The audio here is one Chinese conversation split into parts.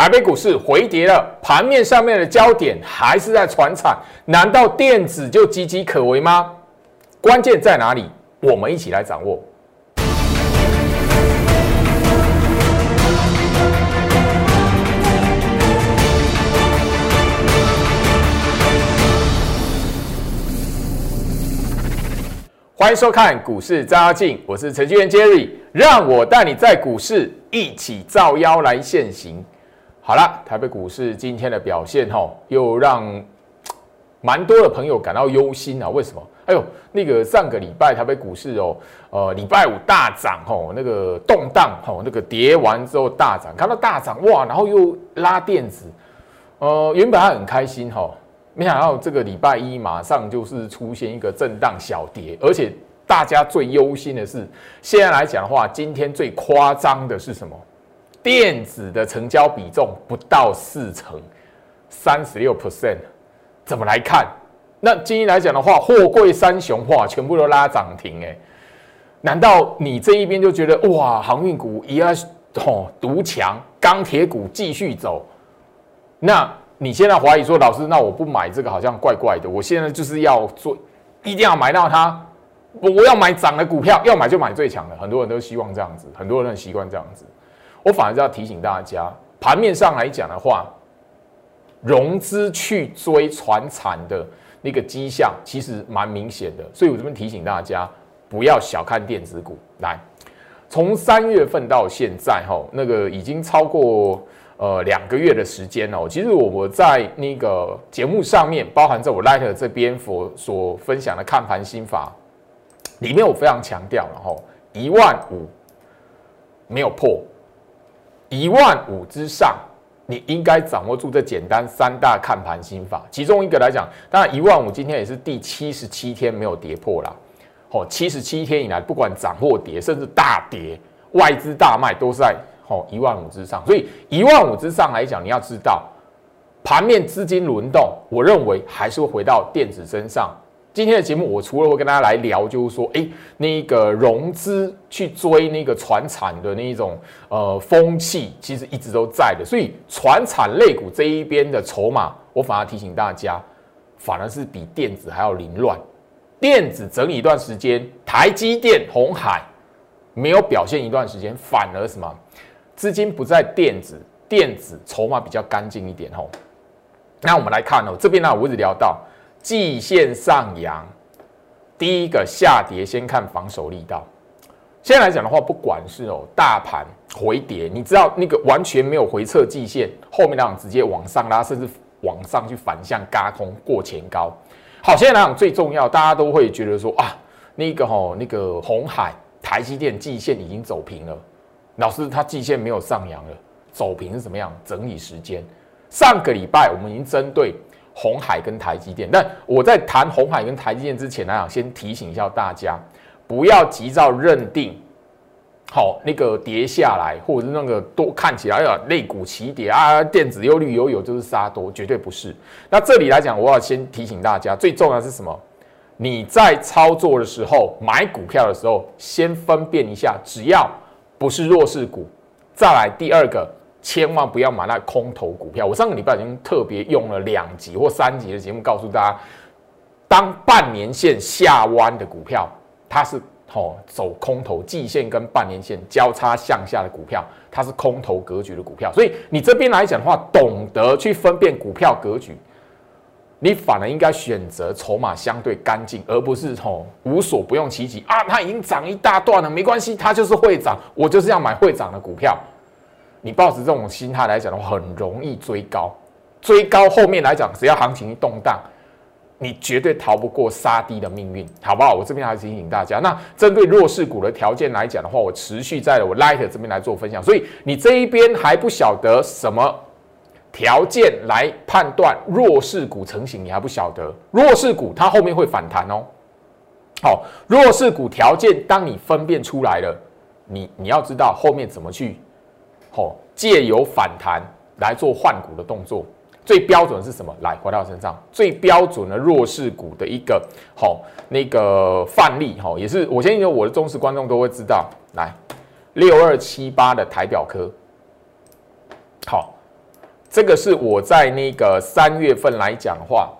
台北股市回跌了，盘面上面的焦点还是在船产，难道电子就岌岌可危吗？关键在哪里？我们一起来掌握。欢迎收看股市照妖镜，我是程序员 Jerry，让我带你在股市一起照妖来现行。好了，台北股市今天的表现哈，又让 蛮多的朋友感到忧心啊。为什么？哎呦，那个上个礼拜台北股市哦，呃，礼拜五大涨吼，那个动荡吼，那个跌完之后大涨，看到大涨哇，然后又拉电子，呃，原本还很开心哈。没想到这个礼拜一马上就是出现一个震荡小跌，而且大家最忧心的是，现在来讲的话，今天最夸张的是什么？电子的成交比重不到四成，三十六 percent，怎么来看？那今天来讲的话，货柜三雄化全部都拉涨停，哎，难道你这一边就觉得哇，航运股一样哦独强，钢铁股继续走？那？你现在怀疑说，老师，那我不买这个好像怪怪的。我现在就是要做，一定要买到它。我我要买涨的股票，要买就买最强的。很多人都希望这样子，很多人习惯这样子。我反而是要提醒大家，盘面上来讲的话，融资去追船产的那个迹象其实蛮明显的。所以我这边提醒大家，不要小看电子股。来，从三月份到现在，哈，那个已经超过。呃，两个月的时间哦，其实我我在那个节目上面，包含在我 Light 这边所所分享的看盘心法里面，我非常强调，然后一万五没有破，一万五之上，你应该掌握住这简单三大看盘心法。其中一个来讲，当然一万五今天也是第七十七天没有跌破了，哦，七十七天以来，不管涨或跌，甚至大跌，外资大卖都是在。哦，一万五之上，所以一万五之上来讲，你要知道盘面资金轮动，我认为还是会回到电子身上。今天的节目，我除了会跟大家来聊，就是说，哎，那个融资去追那个船产的那一种呃风气，其实一直都在的。所以船产类股这一边的筹码，我反而提醒大家，反而是比电子还要凌乱。电子整理一段时间，台积电、红海没有表现一段时间，反而什么？资金不在电子，电子筹码比较干净一点吼。那我们来看哦，这边呢，我一直聊到季线上扬，第一个下跌先看防守力道。现在来讲的话，不管是哦大盘回跌，你知道那个完全没有回撤季线，后面那种直接往上拉，甚至往上去反向嘎空过前高。好，现在来讲最重要，大家都会觉得说啊，那个吼那个红海、台积电季线已经走平了。老师，它季线没有上扬了，走平是怎么样？整理时间。上个礼拜我们已经针对红海跟台积电，但我在谈红海跟台积电之前来讲，先提醒一下大家，不要急躁认定，好那个跌下来，或者是那个多看起来哎呀肋骨齐跌啊，电子忧虑有有就是杀多，绝对不是。那这里来讲，我要先提醒大家，最重要是什么？你在操作的时候，买股票的时候，先分辨一下，只要。不是弱势股，再来第二个，千万不要买那空头股票。我上个礼拜已经特别用了两集或三集的节目告诉大家，当半年线下弯的股票，它是哦走空头，季线跟半年线交叉向下的股票，它是空头格局的股票。所以你这边来讲的话，懂得去分辨股票格局。你反而应该选择筹码相对干净，而不是吼无所不用其极啊！它已经涨一大段了，没关系，它就是会涨，我就是要买会涨的股票。你抱持这种心态来讲的话，很容易追高。追高后面来讲，只要行情一动荡，你绝对逃不过杀低的命运，好不好？我这边还是提醒大家。那针对弱势股的条件来讲的话，我持续在我 Light 这边来做分享。所以你这一边还不晓得什么？条件来判断弱势股成型，你还不晓得弱势股它后面会反弹哦。好，弱势股条件，当你分辨出来了，你你要知道后面怎么去，好借由反弹来做换股的动作。最标准的是什么？来回到身上，最标准的弱势股的一个好那个范例，哈，也是我相信我的忠实观众都会知道。来，六二七八的台表科，好。这个是我在那个三月份来讲话，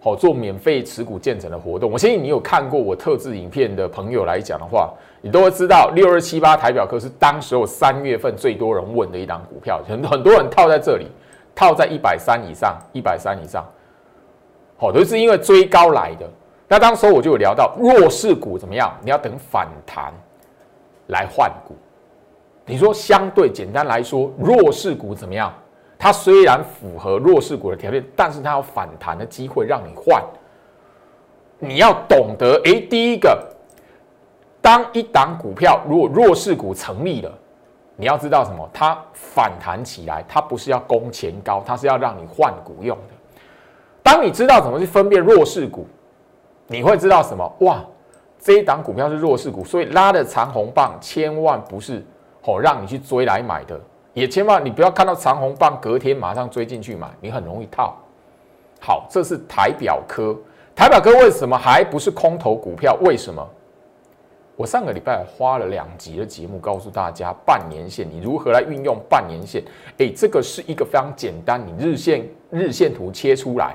好做免费持股建成的活动。我相信你有看过我特制影片的朋友来讲的话，你都会知道六二七八台表科是当时候三月份最多人问的一档股票，很很多人套在这里，套在一百三以上，一百三以上，好都是因为追高来的。那当时候我就有聊到弱势股怎么样，你要等反弹来换股。你说相对简单来说，弱势股怎么样？它虽然符合弱势股的条件，但是它有反弹的机会让你换。你要懂得，哎，第一个，当一档股票如果弱势股成立了，你要知道什么？它反弹起来，它不是要攻前高，它是要让你换股用的。当你知道怎么去分辨弱势股，你会知道什么？哇，这一档股票是弱势股，所以拉的长红棒千万不是哦让你去追来买的。也千万你不要看到长红棒，隔天马上追进去买，你很容易套。好，这是台表科，台表科为什么还不是空头股票？为什么？我上个礼拜花了两集的节目告诉大家半年线，你如何来运用半年线？诶，这个是一个非常简单，你日线日线图切出来，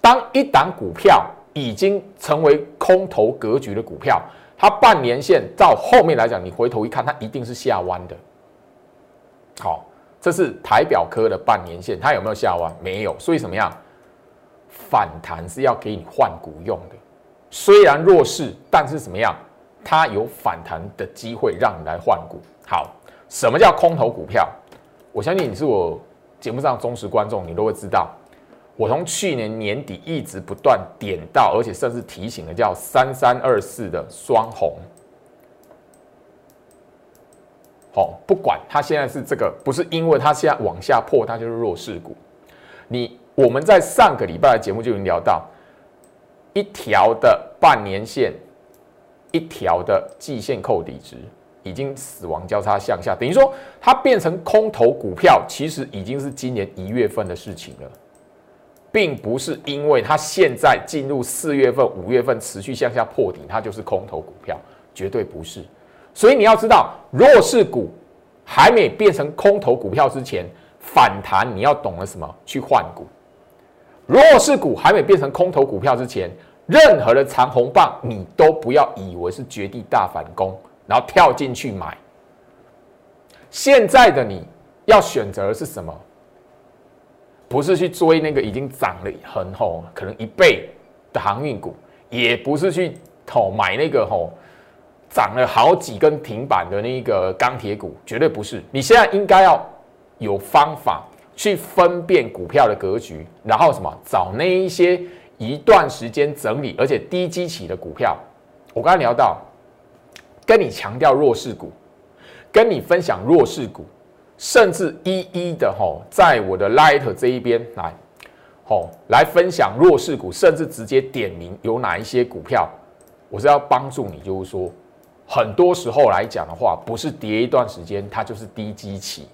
当一档股票已经成为空头格局的股票，它半年线到后面来讲，你回头一看，它一定是下弯的。好，这是台表科的半年线，它有没有下弯？没有，所以怎么样？反弹是要给你换股用的，虽然弱势，但是怎么样？它有反弹的机会让你来换股。好，什么叫空头股票？我相信你是我节目上忠实观众，你都会知道，我从去年年底一直不断点到，而且甚至提醒的叫三三二四的双红。哦，不管它现在是这个，不是因为它现在往下破，它就是弱势股。你我们在上个礼拜的节目就已经聊到，一条的半年线，一条的季线扣底值已经死亡交叉向下，等于说它变成空头股票，其实已经是今年一月份的事情了，并不是因为它现在进入四月份、五月份持续向下破底，它就是空头股票，绝对不是。所以你要知道，弱势股还没变成空头股票之前，反弹你要懂得什么？去换股。弱势股还没变成空头股票之前，任何的长红棒你都不要以为是绝地大反攻，然后跳进去买。现在的你要选择的是什么？不是去追那个已经涨了很厚，可能一倍的航运股，也不是去吼买那个吼。涨了好几根停板的那个钢铁股，绝对不是。你现在应该要有方法去分辨股票的格局，然后什么找那一些一段时间整理而且低基期的股票。我刚才聊到，跟你强调弱势股，跟你分享弱势股，甚至一一的吼，在我的 Light 这一边来，吼来分享弱势股，甚至直接点名有哪一些股票，我是要帮助你，就是说。很多时候来讲的话，不是跌一段时间，它就是低基期；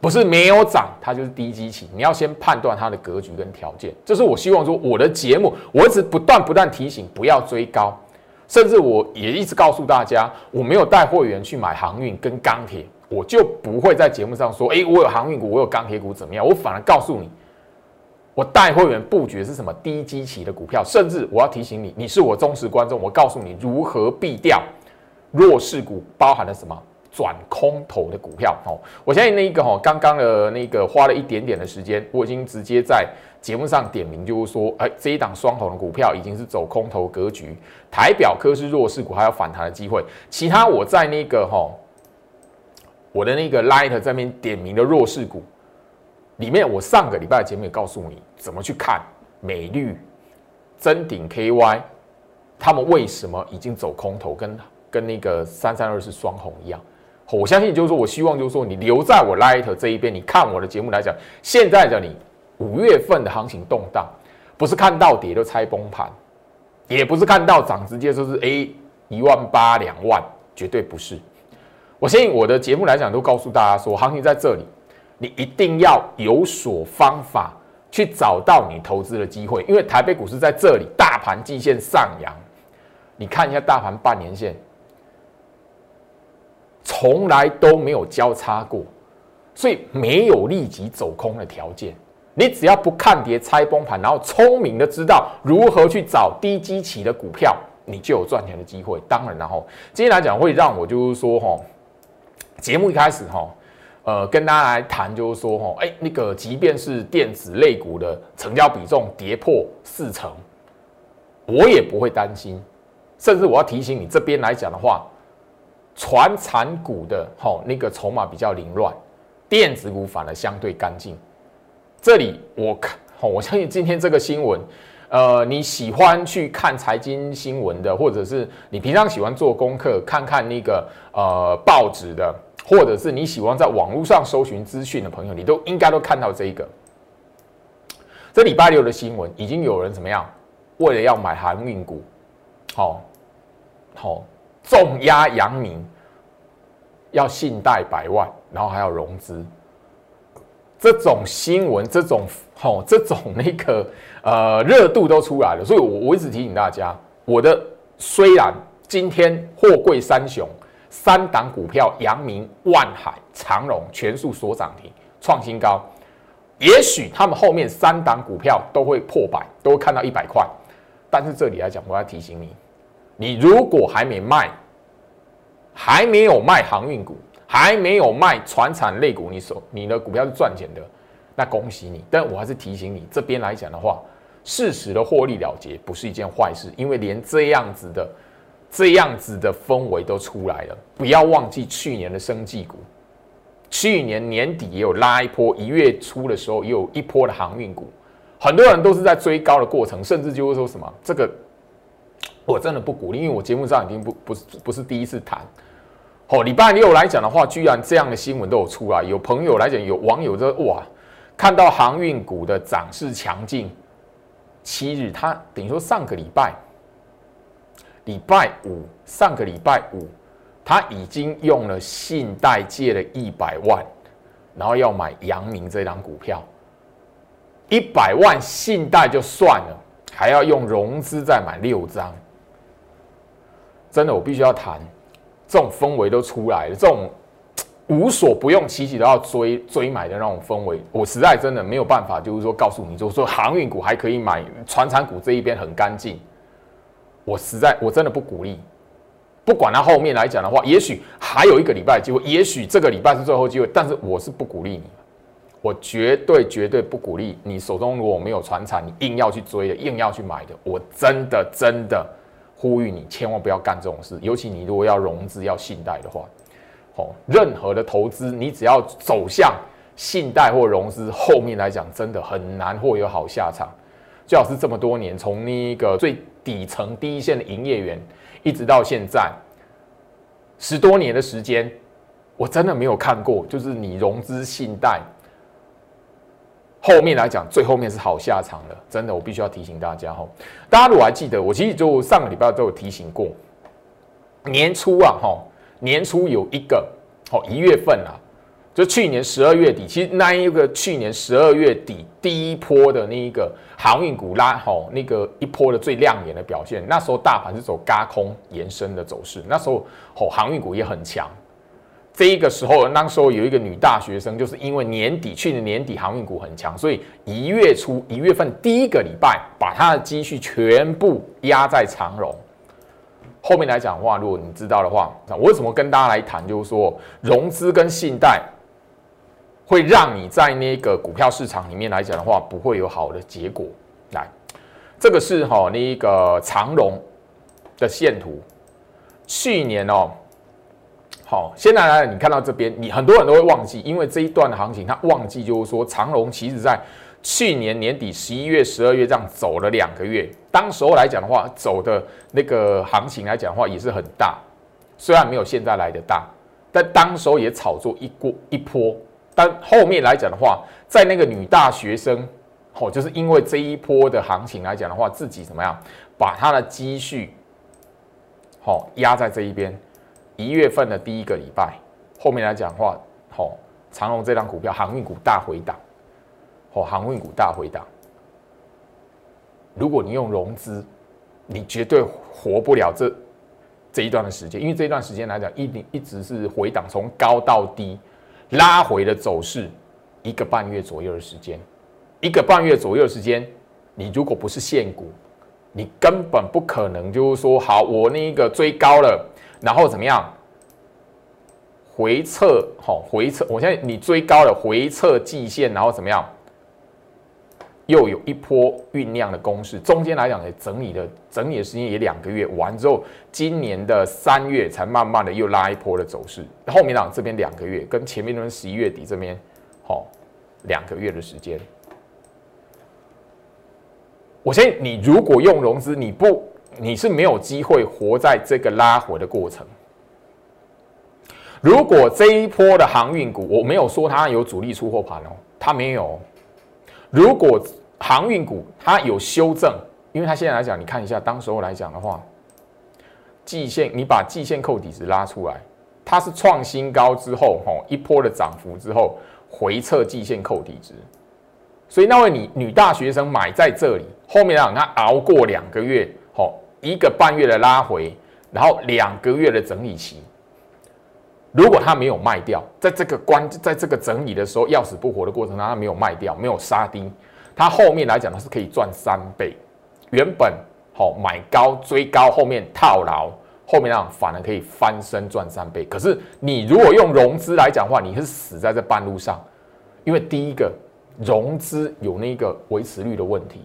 不是没有涨，它就是低基期。你要先判断它的格局跟条件。这是我希望说，我的节目我一直不断不断提醒不要追高，甚至我也一直告诉大家，我没有带会员去买航运跟钢铁，我就不会在节目上说，哎，我有航运股，我有钢铁股怎么样？我反而告诉你，我带会员布局是什么低基期的股票，甚至我要提醒你，你是我忠实观众，我告诉你如何避掉。弱势股包含了什么？转空头的股票哦，我相信那一个哈，刚刚的那个花了一点点的时间，我已经直接在节目上点名，就是说，哎，这一档双红的股票已经是走空头格局，台表科是弱势股，还有反弹的机会。其他我在那个哈，我的那个 light 这边点名的弱势股里面，我上个礼拜的节目也告诉你怎么去看美绿、真鼎 KY，他们为什么已经走空头跟。跟那个三三二是双红一样，我相信就是说，我希望就是说，你留在我 Light 这一边，你看我的节目来讲，现在的你五月份的行情动荡，不是看到跌就猜崩盘，也不是看到涨直接就是 A 一万八两万，绝对不是。我相信我的节目来讲，都告诉大家说，行情在这里，你一定要有所方法去找到你投资的机会，因为台北股市在这里，大盘季线上扬，你看一下大盘半年线。从来都没有交叉过，所以没有立即走空的条件。你只要不看跌拆崩盘，然后聪明的知道如何去找低基期的股票，你就有赚钱的机会。当然，然后今天来讲会让我就是说哈，节目一开始哈，呃，跟大家来谈就是说哈，哎，那个即便是电子类股的成交比重跌破四成，我也不会担心。甚至我要提醒你，这边来讲的话，传产股的哈那个筹码比较凌乱，电子股反而相对干净。这里我看，我相信今天这个新闻，呃，你喜欢去看财经新闻的，或者是你平常喜欢做功课，看看那个呃报纸的，或者是你喜欢在网络上搜寻资讯的朋友，你都应该都看到这一个。这礼拜六的新闻，已经有人怎么样？为了要买航运股，好，好重压阳明，要信贷百万，然后还要融资。这种新闻，这种吼，这种那个呃热度都出来了，所以我我一直提醒大家，我的虽然今天货柜三雄三档股票，阳明、万海、长荣全数所涨停创新高，也许他们后面三档股票都会破百，都会看到一百块，但是这里来讲，我要提醒你，你如果还没卖，还没有卖航运股。还没有卖船产类股，你手你的股票是赚钱的，那恭喜你。但我还是提醒你，这边来讲的话，适时的获利了结不是一件坏事，因为连这样子的这样子的氛围都出来了。不要忘记去年的生技股，去年年底也有拉一波，一月初的时候也有一波的航运股，很多人都是在追高的过程，甚至就会说什么这个我真的不鼓励，因为我节目上已经不不是不是第一次谈。哦，礼拜六来讲的话，居然这样的新闻都有出来。有朋友来讲，有网友说：“哇，看到航运股的涨势强劲，七日他等于说上个礼拜，礼拜五上个礼拜五，他已经用了信贷借了一百万，然后要买阳明这张股票，一百万信贷就算了，还要用融资再买六张，真的，我必须要谈。”这种氛围都出来了，这种 无所不用其极都要追追买的那种氛围，我实在真的没有办法，就是说告诉你，就是说航运股还可以买，船产股这一边很干净。我实在我真的不鼓励。不管它后面来讲的话，也许还有一个礼拜机会，也许这个礼拜是最后机会，但是我是不鼓励你，我绝对绝对不鼓励你手中如果没有船产，你硬要去追的，硬要去买的，我真的真的。呼吁你千万不要干这种事，尤其你如果要融资、要信贷的话，哦，任何的投资，你只要走向信贷或融资，后面来讲真的很难会有好下场。最好是这么多年，从那个最底层第一线的营业员，一直到现在十多年的时间，我真的没有看过，就是你融资信贷。后面来讲，最后面是好下场的，真的，我必须要提醒大家哈。大家如果还记得，我其实就上个礼拜都有提醒过，年初啊哈，年初有一个哦一月份啊，就去年十二月底，其实那一个去年十二月底第一波的那一个航运股拉吼那个一波的最亮眼的表现，那时候大盘是走嘎空延伸的走势，那时候吼航运股也很强。这一个时候，那时候有一个女大学生，就是因为年底去年年底航运股很强，所以一月初一月份第一个礼拜，把她的积蓄全部压在长荣。后面来讲的话，如果你知道的话，那我为什么跟大家来谈，就是说融资跟信贷会让你在那个股票市场里面来讲的话，不会有好的结果。来，这个是哈那个长荣的线图，去年哦。好，现在来，你看到这边，你很多人都会忘记，因为这一段的行情，他忘记就是说，长隆其实在去年年底十一月、十二月这样走了两个月，当时候来讲的话，走的那个行情来讲的话也是很大，虽然没有现在来的大，但当时候也炒作一过一波，但后面来讲的话，在那个女大学生，哦，就是因为这一波的行情来讲的话，自己怎么样，把她的积蓄，好压在这一边。一月份的第一个礼拜，后面来讲话，好，长隆这张股票航运股大回档，哦，航运股大回档。如果你用融资，你绝对活不了这这一段的时间，因为这一段时间来讲，一定一直是回档，从高到低，拉回的走势，一个半月左右的时间，一个半月左右的时间，你如果不是现股，你根本不可能就是说好，我那个追高了，然后怎么样？回撤，好，回撤。我现在你追高了，回撤季线，然后怎么样？又有一波酝酿的攻势，中间来讲也整理的整理的时间也两个月，完之后，今年的三月才慢慢的又拉一波的走势。后面呢这边两个月，跟前面那边十一月底这边，好，两个月的时间。我相信你如果用融资，你不你是没有机会活在这个拉回的过程。如果这一波的航运股，我没有说它有主力出货盘哦，它没有。如果航运股它有修正，因为它现在来讲，你看一下当时候来讲的话，季线你把季线扣底值拉出来，它是创新高之后，吼一波的涨幅之后回撤季线扣底值，所以那位女女大学生买在这里，后面让她熬过两个月，吼一个半月的拉回，然后两个月的整理期。如果他没有卖掉，在这个关，在这个整理的时候，要死不活的过程当中，他没有卖掉，没有杀低，他后面来讲，他是可以赚三倍。原本好买高追高，后面套牢，后面让反而可以翻身赚三倍。可是你如果用融资来讲的话，你是死在这半路上，因为第一个融资有那个维持率的问题。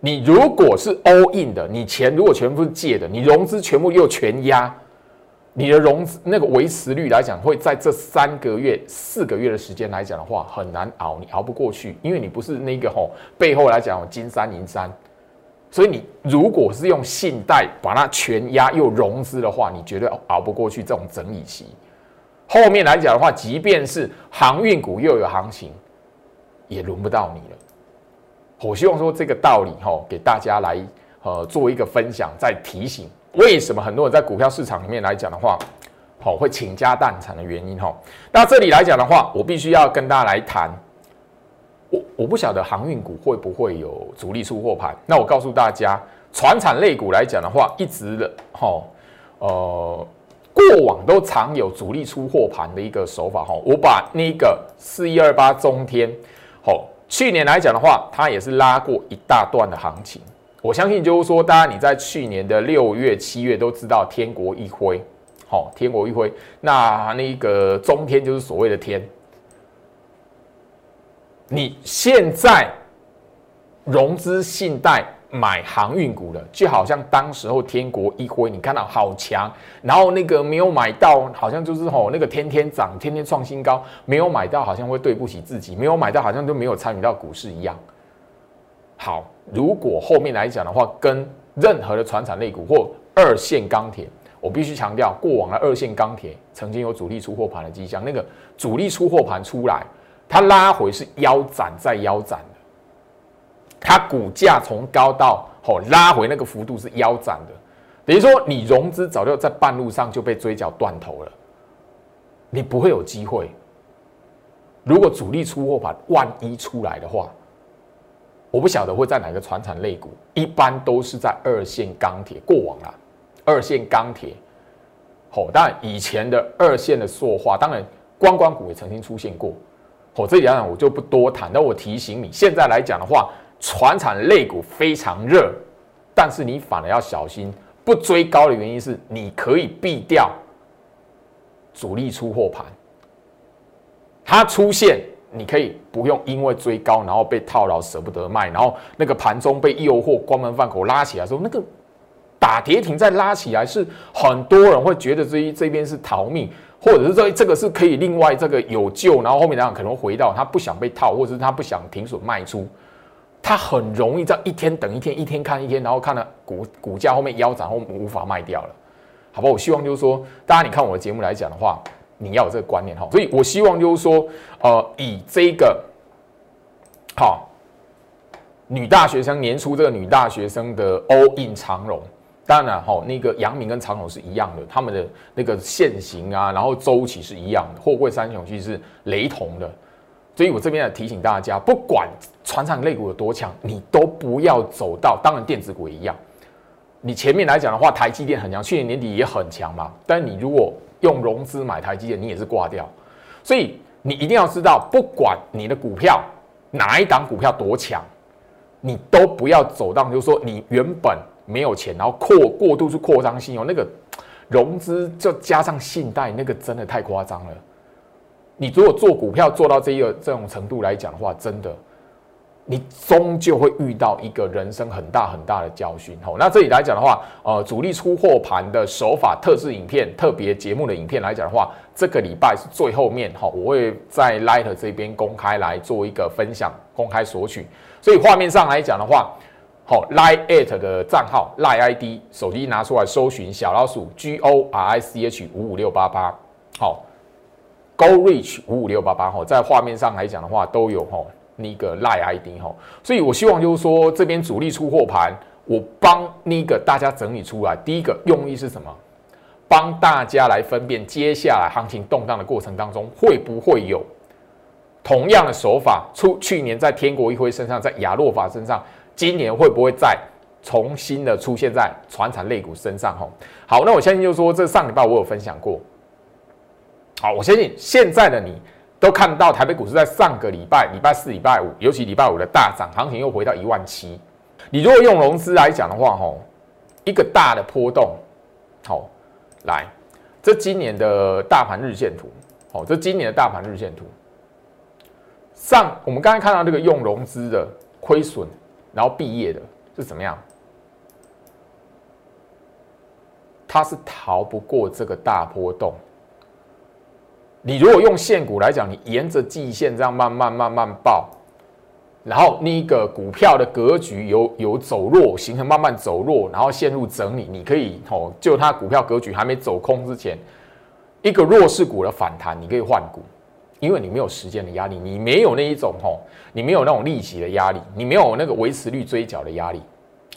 你如果是 all in 的，你钱如果全部是借的，你融资全部又全压。你的融资那个维持率来讲，会在这三个月、四个月的时间来讲的话，很难熬，你熬不过去，因为你不是那个吼背后来讲金山银山，所以你如果是用信贷把它全压又融资的话，你绝对熬不过去这种整理期。后面来讲的话，即便是航运股又有行情，也轮不到你了。我希望说这个道理吼，给大家来呃做一个分享，再提醒。为什么很多人在股票市场里面来讲的话，好会倾家荡产的原因哈？那这里来讲的话，我必须要跟大家来谈，我我不晓得航运股会不会有主力出货盘。那我告诉大家，船产类股来讲的话，一直的哈呃过往都常有主力出货盘的一个手法哈。我把那个四一二八中天，好去年来讲的话，它也是拉过一大段的行情。我相信就是说，大家你在去年的六月、七月都知道天国一辉，好，天国一辉，那那个中天就是所谓的天。你现在融资信贷买航运股的，就好像当时候天国一辉，你看到好强，然后那个没有买到，好像就是吼那个天天涨，天天创新高，没有买到好像会对不起自己，没有买到好像都没有参与到股市一样。好，如果后面来讲的话，跟任何的船产类股或二线钢铁，我必须强调，过往的二线钢铁曾经有主力出货盘的迹象，那个主力出货盘出来，它拉回是腰斩再腰斩，它股价从高到好拉回那个幅度是腰斩的，等于说你融资早就在半路上就被追缴断头了，你不会有机会。如果主力出货盘万一出来的话，我不晓得会在哪个船产类股，一般都是在二线钢铁过往啦。二线钢铁，好，当然以前的二线的塑化，当然观光股也曾经出现过。好，这里讲我就不多谈。但我提醒你，现在来讲的话，船产类股非常热，但是你反而要小心，不追高的原因是你可以避掉主力出货盘，它出现。你可以不用因为追高，然后被套牢舍不得卖，然后那个盘中被诱惑关门放口拉起来时候，那个打跌停再拉起来，是很多人会觉得这一这边是逃命，或者是说这个是可以另外这个有救，然后后面两可能回到他不想被套，或者是他不想停损卖出，他很容易在一天等一天，一天看一天，然后看了股股价后面腰斩后无法卖掉了，好吧？我希望就是说，大家你看我的节目来讲的话。你要有这个观念哈，所以我希望就是说，呃，以这个好女大学生年初这个女大学生的 all in 长荣，当然哈，那个阳明跟长荣是一样的，他们的那个线型啊，然后周期是一样的，货柜三雄其实是雷同的，所以我这边要提醒大家，不管船厂类股有多强，你都不要走到，当然电子股也一样，你前面来讲的话，台积电很强，去年年底也很强嘛，但你如果用融资买台积电，你也是挂掉。所以你一定要知道，不管你的股票哪一档股票多强，你都不要走到就是说你原本没有钱，然后扩过度去扩张信用，那个融资就加上信贷，那个真的太夸张了。你如果做股票做到这一个这种程度来讲的话，真的。你终究会遇到一个人生很大很大的教训。好，那这里来讲的话，呃，主力出货盘的手法、特制影片、特别节目的影片来讲的话，这个礼拜是最后面，哈，我会在 Light 这边公开来做一个分享，公开索取。所以画面上来讲的话，好，Light 的账号 Light ID，手机拿出来搜寻小老鼠 G O R I C H 五五六八八，好，Go Reach 五五六八八，哈，在画面上来讲的话都有，哈。那个赖 ID 哈，所以我希望就是说，这边主力出货盘，我帮那个大家整理出来。第一个用意是什么？帮大家来分辨接下来行情动荡的过程当中，会不会有同样的手法出？去年在天国一辉身上，在亚洛法身上，今年会不会再重新的出现在船产类股身上？哈，好，那我相信就是说，这上礼拜我有分享过。好，我相信现在的你。都看到台北股市在上个礼拜、礼拜四、礼拜五，尤其礼拜五的大涨，行情又回到一万七。你如果用融资来讲的话，吼，一个大的波动，好，来，这今年的大盘日线图，好，这今年的大盘日线图，上我们刚才看到这个用融资的亏损，然后毕业的是怎么样？它是逃不过这个大波动。你如果用现股来讲，你沿着季线这样慢慢慢慢报，然后那个股票的格局有有走弱，形成慢慢走弱，然后陷入整理，你可以哦，就它股票格局还没走空之前，一个弱势股的反弹，你可以换股，因为你没有时间的压力，你没有那一种吼，你没有那种利息的压力，你没有那个维持率追缴的压力，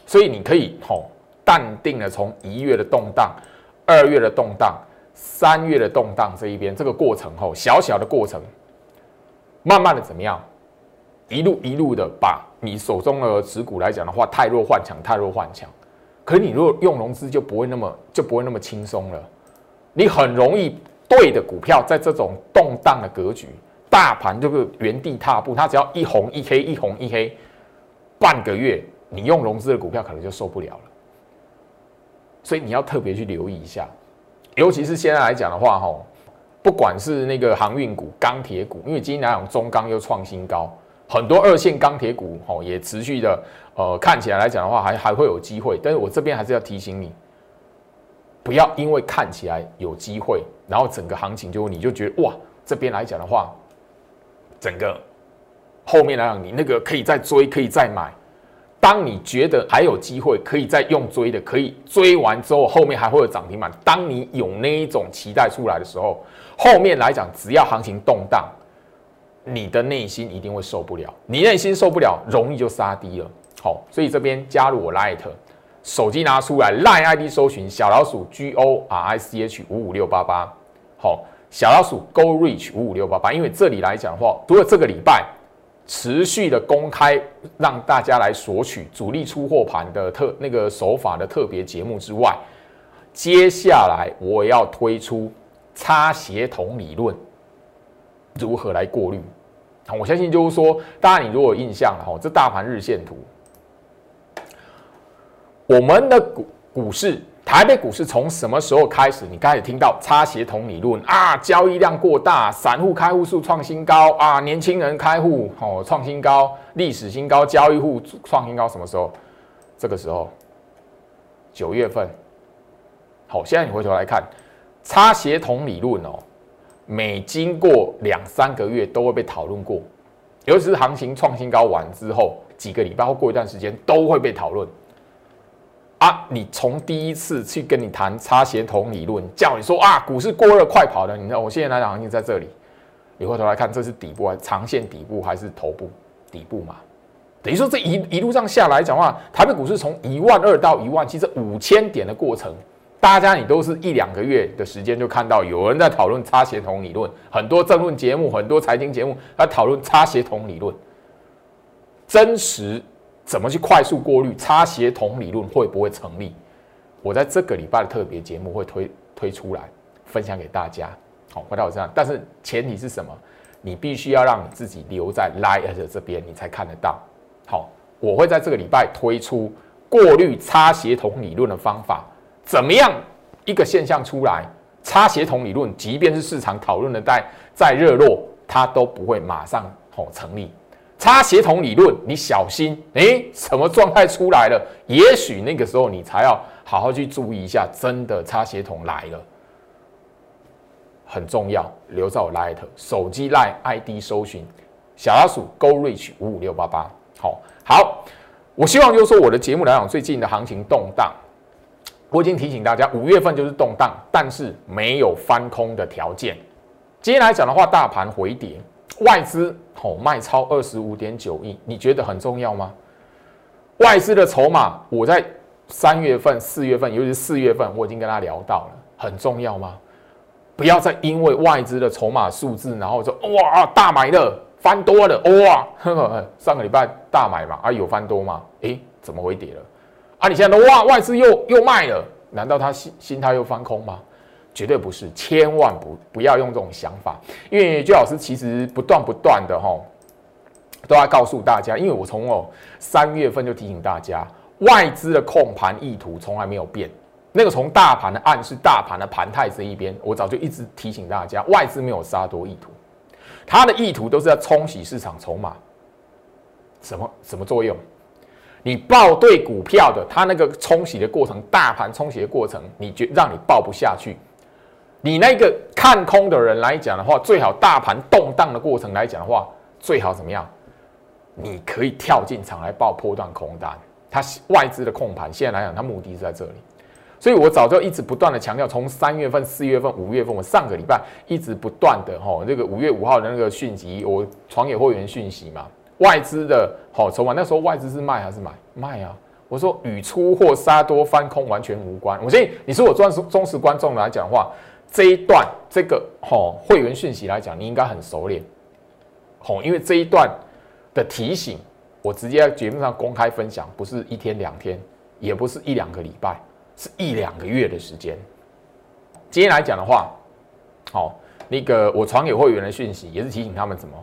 所以你可以吼淡定的从一月的动荡，二月的动荡。三月的动荡这一边，这个过程后小小的过程，慢慢的怎么样？一路一路的把你手中的持股来讲的话，太弱换强，太弱换强。可是你如果用融资，就不会那么就不会那么轻松了。你很容易对的股票，在这种动荡的格局，大盘就是原地踏步，它只要一红一黑，一红一黑，半个月，你用融资的股票可能就受不了了。所以你要特别去留意一下。尤其是现在来讲的话，哈，不管是那个航运股、钢铁股，因为今天来讲中钢又创新高，很多二线钢铁股，哈，也持续的，呃，看起来来讲的话，还还会有机会。但是我这边还是要提醒你，不要因为看起来有机会，然后整个行情就你就觉得哇，这边来讲的话，整个后面来讲你那个可以再追，可以再买。当你觉得还有机会可以再用追的，可以追完之后后面还会有涨停板。当你有那一种期待出来的时候，后面来讲，只要行情动荡，你的内心一定会受不了。你内心受不了，容易就杀低了。好，所以这边加入我 Light，手机拿出来，Light ID 搜寻小老鼠 G O R I C H 五五六八八。好，小老鼠 Go Reach 五五六八八。因为这里来讲的话，除了这个礼拜。持续的公开让大家来索取主力出货盘的特那个手法的特别节目之外，接下来我要推出差协同理论，如何来过滤？我相信就是说，大家你如果有印象了哈，这大盘日线图，我们的股股市。台北股市从什么时候开始？你开始听到差协同理论啊？交易量过大，散户开户数创新高啊！年轻人开户哦创新高，历史新高，交易户创新高，什么时候？这个时候，九月份。好，现在你回头来看差协同理论哦，每经过两三个月都会被讨论过，尤其是行情创新高完之后，几个礼拜或过一段时间都会被讨论。啊！你从第一次去跟你谈差协同理论，叫你说啊，股市过热快跑的，你知道我现在来讲行情在这里，你回头来看，这是底部还是长线底部还是头部底部嘛？等于说这一一路上下来讲话，台北股市从一万二到一万七，这五千点的过程，大家你都是一两个月的时间就看到有人在讨论差协同理论，很多政论节目、很多财经节目在讨论差协同理论，真实。怎么去快速过滤差协同理论会不会成立？我在这个礼拜的特别节目会推推出来分享给大家。好，回到我这样，但是前提是什么？你必须要让你自己留在 Light 这边，你才看得到。好，我会在这个礼拜推出过滤差协同理论的方法，怎么样一个现象出来，差协同理论，即便是市场讨论的再再热络，它都不会马上好成立。差协同理论，你小心，诶，什么状态出来了？也许那个时候你才要好好去注意一下，真的差协同来了。很重要，留在我 Light 手机 Light ID 搜寻小老鼠 Go Reach 五五六八八。好，好，我希望就是说我的节目来讲，最近的行情动荡，我已经提醒大家，五月份就是动荡，但是没有翻空的条件。今天来讲的话，大盘回跌，外资哦卖超二十五点九亿，你觉得很重要吗？外资的筹码，我在三月份、四月份，尤其是四月份，我已经跟他聊到了，很重要吗？不要再因为外资的筹码数字，然后说哇大买了翻多了哇，上个礼拜大买嘛啊有翻多吗？诶，怎么会跌了？啊你现在都哇外资又又卖了，难道他心心态又翻空吗？绝对不是，千万不不要用这种想法，因为居老师其实不断不断的哈都要告诉大家，因为我从哦三月份就提醒大家，外资的控盘意图从来没有变。那个从大盘的暗示大盘的盘态这一边，我早就一直提醒大家，外资没有杀多意图，它的意图都是在冲洗市场筹码。什么什么作用？你报对股票的，它那个冲洗的过程，大盘冲洗的过程，你觉让你报不下去。你那个看空的人来讲的话，最好大盘动荡的过程来讲的话，最好怎么样？你可以跳进场来报破断空单。它外资的控盘，现在来讲，它目的是在这里。所以我早就一直不断的强调，从三月份、四月份、五月份，我上个礼拜一直不断的哈，这个五月五号的那个讯息，我传给会员讯息嘛，外资的好筹码，那时候外资是卖还是买？卖啊！我说与出货杀多翻空完全无关。我相信你是我忠实忠实观众来讲话，这一段这个哈会员讯息来讲，你应该很熟练，好，因为这一段的提醒，我直接在节目上公开分享，不是一天两天，也不是一两个礼拜。是一两个月的时间。今天来讲的话，好，那个我传给会员的讯息也是提醒他们什么？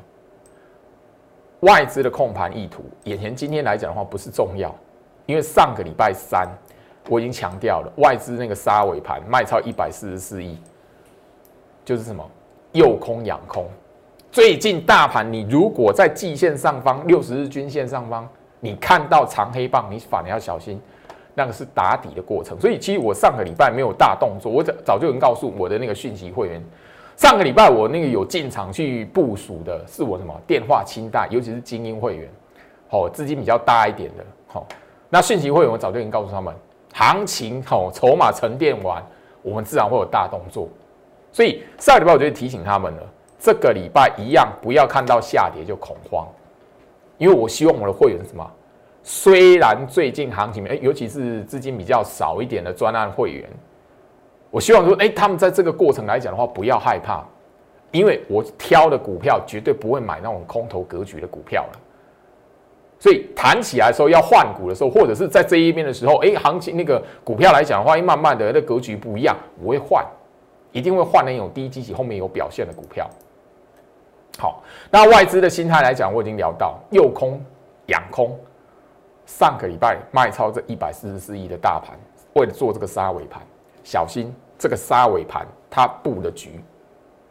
外资的控盘意图，眼前今天来讲的话不是重要，因为上个礼拜三我已经强调了，外资那个杀尾盘卖超一百四十四亿，就是什么？诱空仰空。最近大盘你如果在季线上方、六十日均线上方，你看到长黑棒，你反而要小心。那个是打底的过程，所以其实我上个礼拜没有大动作，我早早就能告诉我的那个讯息会员，上个礼拜我那个有进场去部署的是我什么？电话清单，尤其是精英会员，好资金比较大一点的，好。那讯息会员我早就已经告诉他们，行情好筹码沉淀完，我们自然会有大动作，所以上礼拜我就提醒他们了，这个礼拜一样不要看到下跌就恐慌，因为我希望我的会员什么？虽然最近行情，哎，尤其是资金比较少一点的专案会员，我希望说，哎，他们在这个过程来讲的话，不要害怕，因为我挑的股票绝对不会买那种空头格局的股票了。所以谈起来的时候，要换股的时候，或者是在这一边的时候，哎，行情那个股票来讲的话，慢慢的那格局不一样，我会换，一定会换那种低基期后面有表现的股票。好，那外资的心态来讲，我已经聊到诱空仰空。上个礼拜卖超这一百四十四亿的大盘，为了做这个杀尾盘，小心这个杀尾盘它布的局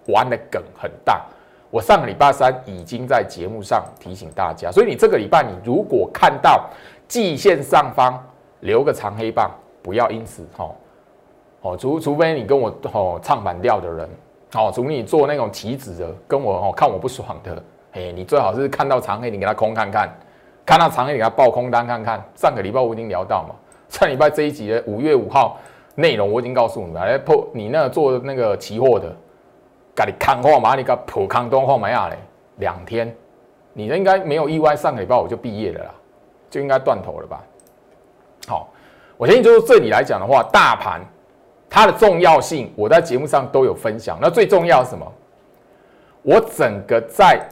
玩的梗很大。我上个礼拜三已经在节目上提醒大家，所以你这个礼拜你如果看到季线上方留个长黑棒，不要因此哈，哦除除非你跟我哦唱反调的人哦，除非你做那种棋子的跟我哦看我不爽的，哎，你最好是看到长黑，你给他空看看。看到长黑，你给他报空单看看。上个礼拜我已经聊到嘛，上礼拜这一集的五月五号内容我已经告诉你了。哎破你那做那个期货的，给你看货嘛，你个破康东货没啊嘞？两天，你应该没有意外，上个礼拜我就毕业了啦，就应该断头了吧？好，我相信就是这里来讲的话，大盘它的重要性，我在节目上都有分享。那最重要是什么？我整个在。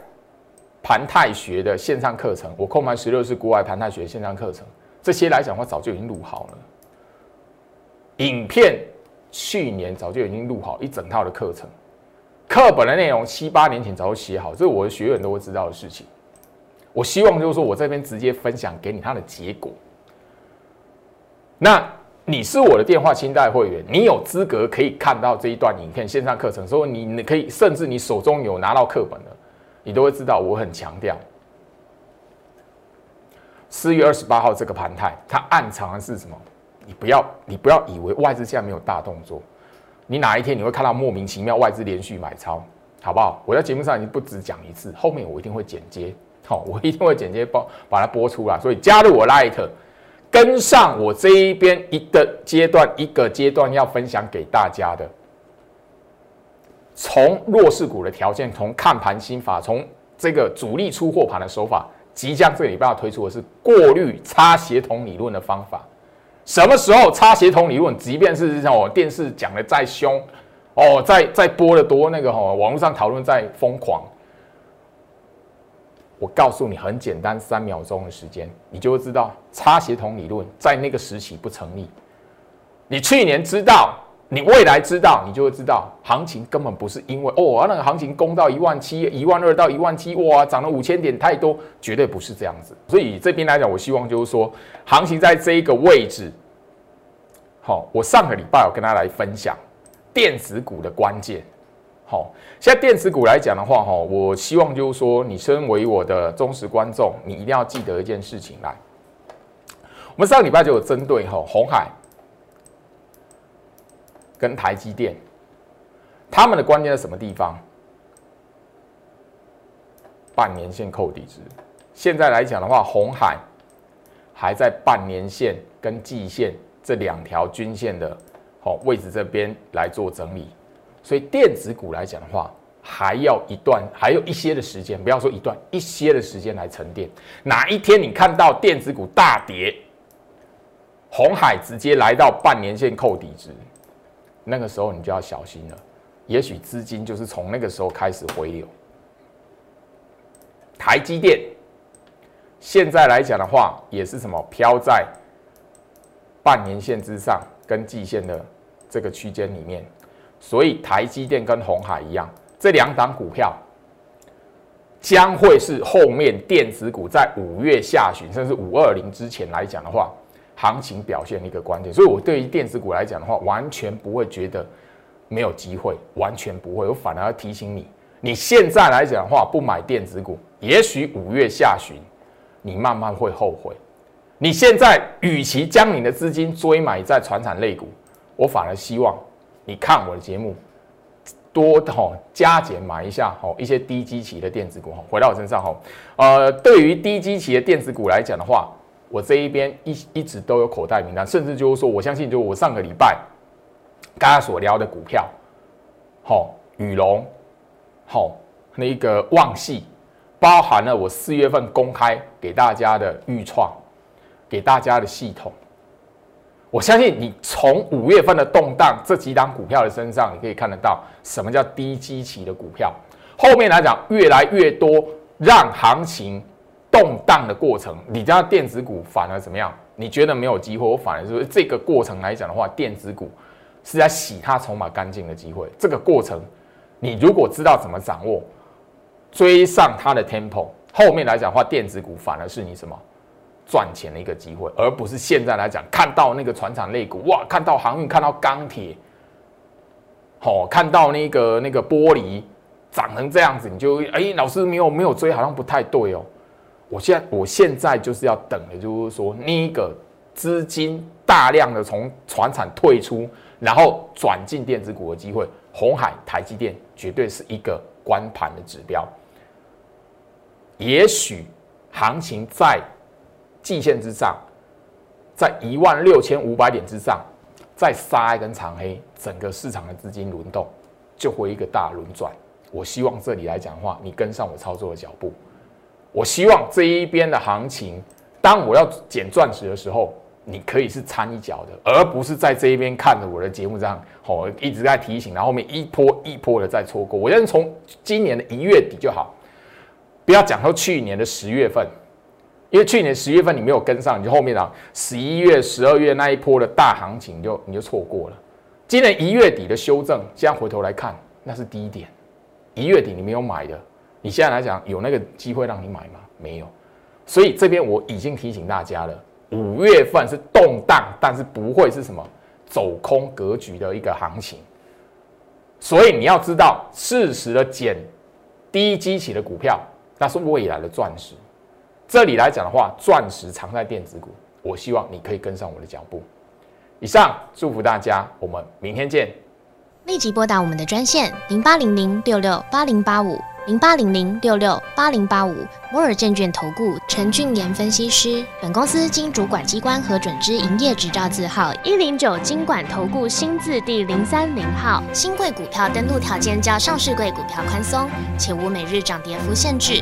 盘态学的线上课程，我控盘十六是国外盘态学线上课程，这些来讲的话，早就已经录好了。影片去年早就已经录好一整套的课程，课本的内容七八年前早就写好，这是我的学员都会知道的事情。我希望就是说我这边直接分享给你他的结果。那你是我的电话清代会员，你有资格可以看到这一段影片线上课程，所以你你可以甚至你手中有拿到课本的，你都会知道我很强调。四月二十八号这个盘态，它暗藏的是什么？你不要你不要以为外资现在没有大动作。你哪一天你会看到莫名其妙外资连续买超，好不好？我在节目上已经不止讲一次，后面我一定会剪接，好，我一定会剪接播把它播出来。所以加入我 Light，跟上我这一边一个阶段一个阶段要分享给大家的，从弱势股的条件，从看盘心法，从这个主力出货盘的手法，即将这个礼拜要推出的是过滤差协同理论的方法。什么时候差协同理论？即便是哦电视讲的再凶，哦再再播的多那个哦，网络上讨论再疯狂，我告诉你很简单，三秒钟的时间，你就会知道差协同理论在那个时期不成立。你去年知道。你未来知道，你就会知道，行情根本不是因为哦，那个行情攻到一万七、一万二到一万七，哇，涨了五千点，太多，绝对不是这样子。所以这边来讲，我希望就是说，行情在这一个位置，好，我上个礼拜有跟大家来分享电子股的关键。好，现在电子股来讲的话，哈，我希望就是说，你身为我的忠实观众，你一定要记得一件事情来。我们上个礼拜就有针对哈红海。跟台积电，他们的关键在什么地方？半年线扣底值。现在来讲的话，红海还在半年线跟季线这两条均线的好位置这边来做整理，所以电子股来讲的话，还要一段，还有一些的时间，不要说一段，一些的时间来沉淀。哪一天你看到电子股大跌，红海直接来到半年线扣底值？那个时候你就要小心了，也许资金就是从那个时候开始回流。台积电现在来讲的话，也是什么飘在半年线之上跟季线的这个区间里面，所以台积电跟红海一样，这两档股票将会是后面电子股在五月下旬甚至五二零之前来讲的话。行情表现的一个关键，所以我对于电子股来讲的话，完全不会觉得没有机会，完全不会。我反而要提醒你，你现在来讲的话，不买电子股，也许五月下旬你慢慢会后悔。你现在与其将你的资金追买在传产类股，我反而希望你看我的节目，多吼加减买一下吼一些低基期的电子股吼，回到我身上吼，呃，对于低基期的电子股来讲的话。我这一边一一直都有口袋名单，甚至就是说，我相信，就我上个礼拜刚刚所聊的股票，好，宇龙，好，那个旺系，包含了我四月份公开给大家的预创，给大家的系统，我相信你从五月份的动荡这几档股票的身上，你可以看得到什么叫低基期的股票，后面来讲越来越多让行情。动荡的过程，你家电子股反而怎么样？你觉得没有机会？我反而说这个过程来讲的话，电子股是在洗它筹码干净的机会。这个过程，你如果知道怎么掌握，追上它的 tempo，后面来讲的话，电子股反而是你什么赚钱的一个机会，而不是现在来讲看到那个船厂类股，哇，看到航运，看到钢铁，好，看到那个那个玻璃涨成这样子，你就哎，老师没有没有追，好像不太对哦。我现在我现在就是要等的，就是说那个资金大量的从船厂退出，然后转进电子股的机会，红海、台积电绝对是一个关盘的指标。也许行情在季线之上，在一万六千五百点之上，再杀一根长黑，整个市场的资金轮动就会一个大轮转。我希望这里来讲的话，你跟上我操作的脚步。我希望这一边的行情，当我要捡钻石的时候，你可以是掺一脚的，而不是在这一边看着我的节目这样，哦，一直在提醒，然后面一波一波的在错过。我觉得从今年的一月底就好，不要讲到去年的十月份，因为去年十月份你没有跟上，你就后面啊十一月、十二月那一波的大行情就你就错过了。今年一月底的修正，现在回头来看，那是低点，一月底你没有买的，你现在来讲有那个机会让你买吗？没有。所以这边我已经提醒大家了，五月份是动荡，但是不会是什么走空格局的一个行情。所以你要知道，适时的减低基期的股票，那是未来的钻石。这里来讲的话，钻石藏在电子股，我希望你可以跟上我的脚步。以上祝福大家，我们明天见。立即拨打我们的专线零八零零六六八零八五零八零零六六八零八五摩尔证券投顾陈俊言分析师。本公司经主管机关核准之营业执照字号一零九金管投顾新字第零三零号。新贵股票登录条件较上市贵股票宽松，且无每日涨跌幅限制。